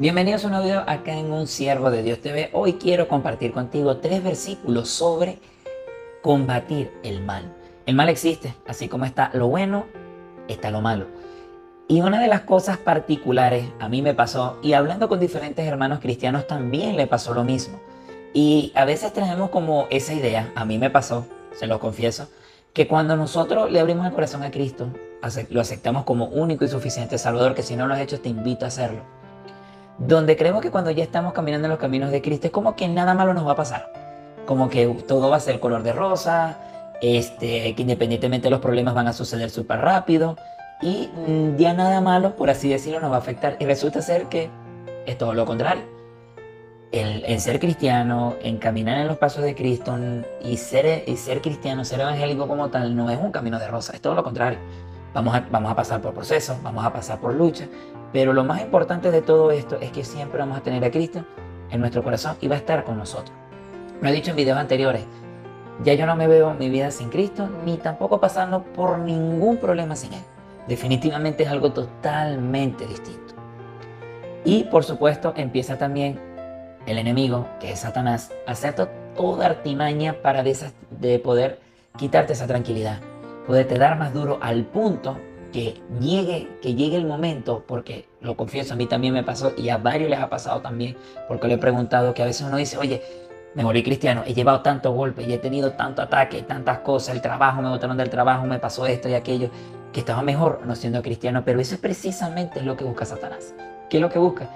Bienvenidos a un nuevo video acá en Un Siervo de Dios TV. Hoy quiero compartir contigo tres versículos sobre combatir el mal. El mal existe, así como está lo bueno, está lo malo. Y una de las cosas particulares a mí me pasó, y hablando con diferentes hermanos cristianos también le pasó lo mismo. Y a veces tenemos como esa idea, a mí me pasó, se lo confieso, que cuando nosotros le abrimos el corazón a Cristo, lo aceptamos como único y suficiente Salvador, que si no lo has hecho te invito a hacerlo donde creemos que cuando ya estamos caminando en los caminos de Cristo es como que nada malo nos va a pasar, como que todo va a ser color de rosa, este, que independientemente de los problemas van a suceder súper rápido y mm, ya nada malo, por así decirlo, nos va a afectar. Y resulta ser que es todo lo contrario. El, ser cristiano, en caminar en los pasos de Cristo y ser, y ser cristiano, ser evangélico como tal, no es un camino de rosa, es todo lo contrario. Vamos a, vamos a pasar por procesos, vamos a pasar por lucha, pero lo más importante de todo esto es que siempre vamos a tener a Cristo en nuestro corazón y va a estar con nosotros. Lo he dicho en videos anteriores, ya yo no me veo mi vida sin Cristo, ni tampoco pasando por ningún problema sin Él. Definitivamente es algo totalmente distinto. Y por supuesto empieza también el enemigo, que es Satanás, a hacer toda artimaña para de poder quitarte esa tranquilidad, poderte dar más duro al punto que llegue, que llegue el momento, porque lo confieso, a mí también me pasó y a varios les ha pasado también, porque le he preguntado que a veces uno dice, oye, me volví cristiano, he llevado tantos golpes y he tenido tanto ataque, tantas cosas, el trabajo, me botaron del trabajo, me pasó esto y aquello, que estaba mejor no siendo cristiano, pero eso es precisamente lo que busca Satanás. ¿Qué es lo que busca?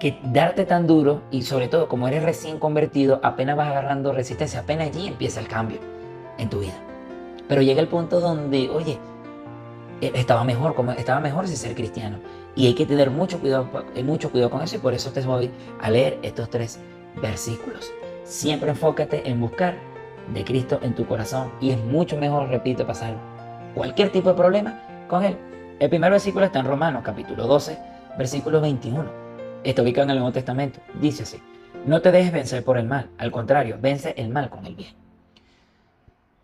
Que darte tan duro y sobre todo como eres recién convertido, apenas vas agarrando resistencia, apenas allí empieza el cambio en tu vida. Pero llega el punto donde, oye, estaba mejor, como estaba mejor sin ser cristiano. Y hay que tener mucho cuidado, eh, mucho cuidado con eso y por eso te voy a leer estos tres versículos. Siempre enfócate en buscar de Cristo en tu corazón y es mucho mejor, repito, pasar cualquier tipo de problema con Él. El primer versículo está en Romanos capítulo 12, versículo 21. Está ubicado en el Nuevo Testamento. Dice así, no te dejes vencer por el mal, al contrario, vence el mal con el bien.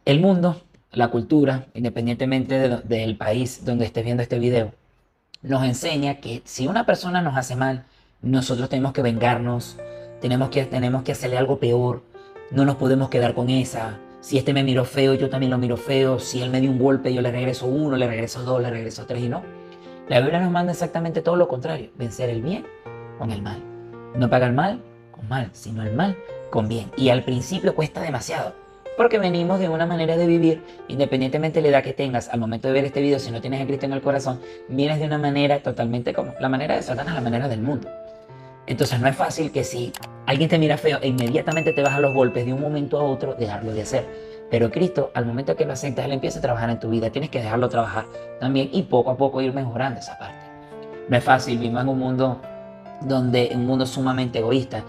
El mundo la cultura, independientemente del país donde estés viendo este video, nos enseña que si una persona nos hace mal, nosotros tenemos que vengarnos, tenemos que, tenemos que hacerle algo peor, no nos podemos quedar con esa. Si este me miró feo, yo también lo miro feo. Si él me dio un golpe, yo le regreso uno, le regreso dos, le regreso tres y no. La Biblia nos manda exactamente todo lo contrario, vencer el bien con el mal. No pagar mal con mal, sino el mal con bien. Y al principio cuesta demasiado porque venimos de una manera de vivir, independientemente de la edad que tengas al momento de ver este video, si no tienes a Cristo en el corazón, vienes de una manera totalmente como la manera de Satanás, la manera del mundo. Entonces no es fácil que si alguien te mira feo e inmediatamente te vas a los golpes de un momento a otro, dejarlo de hacer. Pero Cristo, al momento que lo aceptas, Él empieza a trabajar en tu vida. Tienes que dejarlo trabajar también y poco a poco ir mejorando esa parte. No es fácil, vivimos en un mundo donde un mundo sumamente egoísta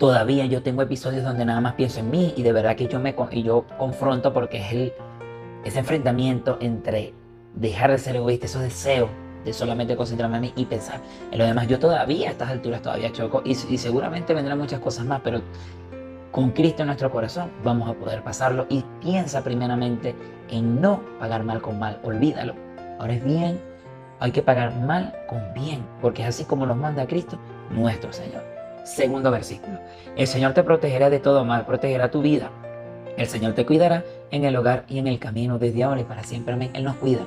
todavía yo tengo episodios donde nada más pienso en mí y de verdad que yo me y yo confronto porque es el, ese enfrentamiento entre dejar de ser egoísta, esos deseos de solamente concentrarme en mí y pensar en lo demás. Yo todavía a estas alturas todavía choco y, y seguramente vendrán muchas cosas más, pero con Cristo en nuestro corazón vamos a poder pasarlo y piensa primeramente en no pagar mal con mal, olvídalo. Ahora es bien, hay que pagar mal con bien, porque es así como nos manda Cristo nuestro Señor. Segundo versículo. El Señor te protegerá de todo mal, protegerá tu vida. El Señor te cuidará en el hogar y en el camino desde ahora y para siempre. Amén. Él nos cuida.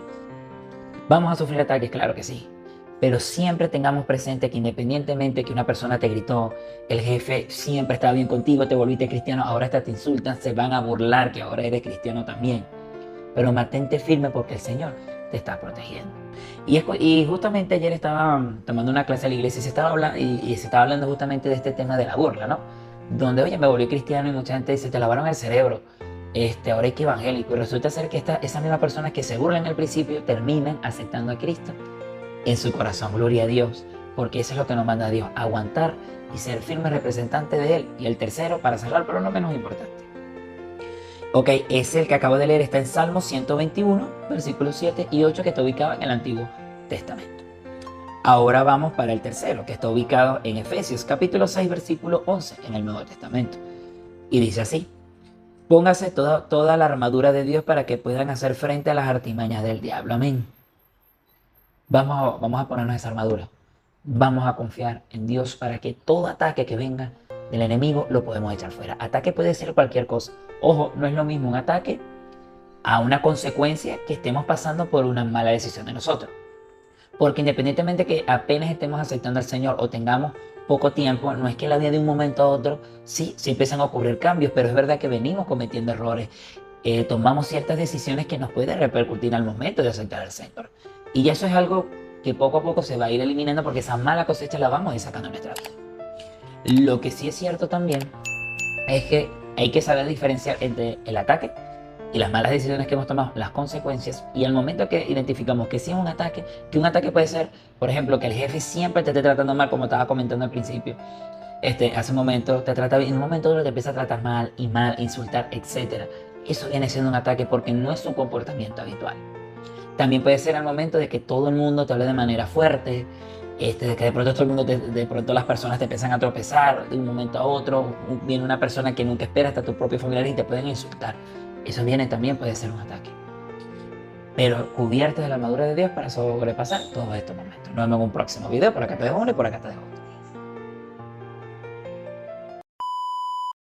Vamos a sufrir ataques, claro que sí. Pero siempre tengamos presente que independientemente que una persona te gritó, el jefe siempre estaba bien contigo, te volviste cristiano, ahora hasta te insultan, se van a burlar que ahora eres cristiano también. Pero mantente firme porque el Señor te está protegiendo. Y, y justamente ayer estaba tomando una clase a la iglesia y se, estaba hablando, y, se estaba hablando justamente de este tema de la burla, ¿no? Donde, oye, me volví cristiano y mucha gente dice, te lavaron el cerebro, este, ahora hay que evangélico. Y resulta ser que esta, esas mismas personas que se burlan al principio terminan aceptando a Cristo en su corazón. Gloria a Dios, porque eso es lo que nos manda Dios, aguantar y ser firme representante de Él. Y el tercero, para cerrar, pero no menos importante, Ok, es el que acabo de leer, está en Salmo 121, versículos 7 y 8, que está ubicado en el Antiguo Testamento. Ahora vamos para el tercero, que está ubicado en Efesios capítulo 6, versículo 11, en el Nuevo Testamento. Y dice así, póngase toda, la armadura de Dios para que puedan hacer frente a las artimañas del diablo. Amén. Vamos vamos a ponernos esa armadura. vamos a confiar en Dios para que todo ataque que venga del enemigo lo podemos echar fuera. Ataque puede ser cualquier cosa. Ojo, no es lo mismo un ataque a una consecuencia que estemos pasando por una mala decisión de nosotros. Porque independientemente que apenas estemos aceptando al Señor o tengamos poco tiempo, no es que la vida de un momento a otro sí, sí empiezan a ocurrir cambios, pero es verdad que venimos cometiendo errores, eh, tomamos ciertas decisiones que nos pueden repercutir al momento de aceptar al Señor. Y eso es algo que poco a poco se va a ir eliminando porque esa mala cosecha la vamos a ir sacando en nuestra vida. Lo que sí es cierto también es que hay que saber diferenciar entre el ataque y las malas decisiones que hemos tomado, las consecuencias, y al momento que identificamos que sí es un ataque, que un ataque puede ser, por ejemplo, que el jefe siempre te esté tratando mal, como estaba comentando al principio, este, hace un momento te trata bien, en un momento otro te empieza a tratar mal y mal, insultar, etc. Eso viene siendo un ataque porque no es su comportamiento habitual. También puede ser al momento de que todo el mundo te hable de manera fuerte, este, que de pronto todo el mundo, de pronto las personas te empiezan a tropezar de un momento a otro, viene una persona que nunca espera hasta tu propio familiar y te pueden insultar. Eso viene también, puede ser un ataque. Pero cubierto de la armadura de Dios para sobrepasar todos estos momentos. Nos vemos en un próximo video. Por acá te dejo uno y por acá te dejo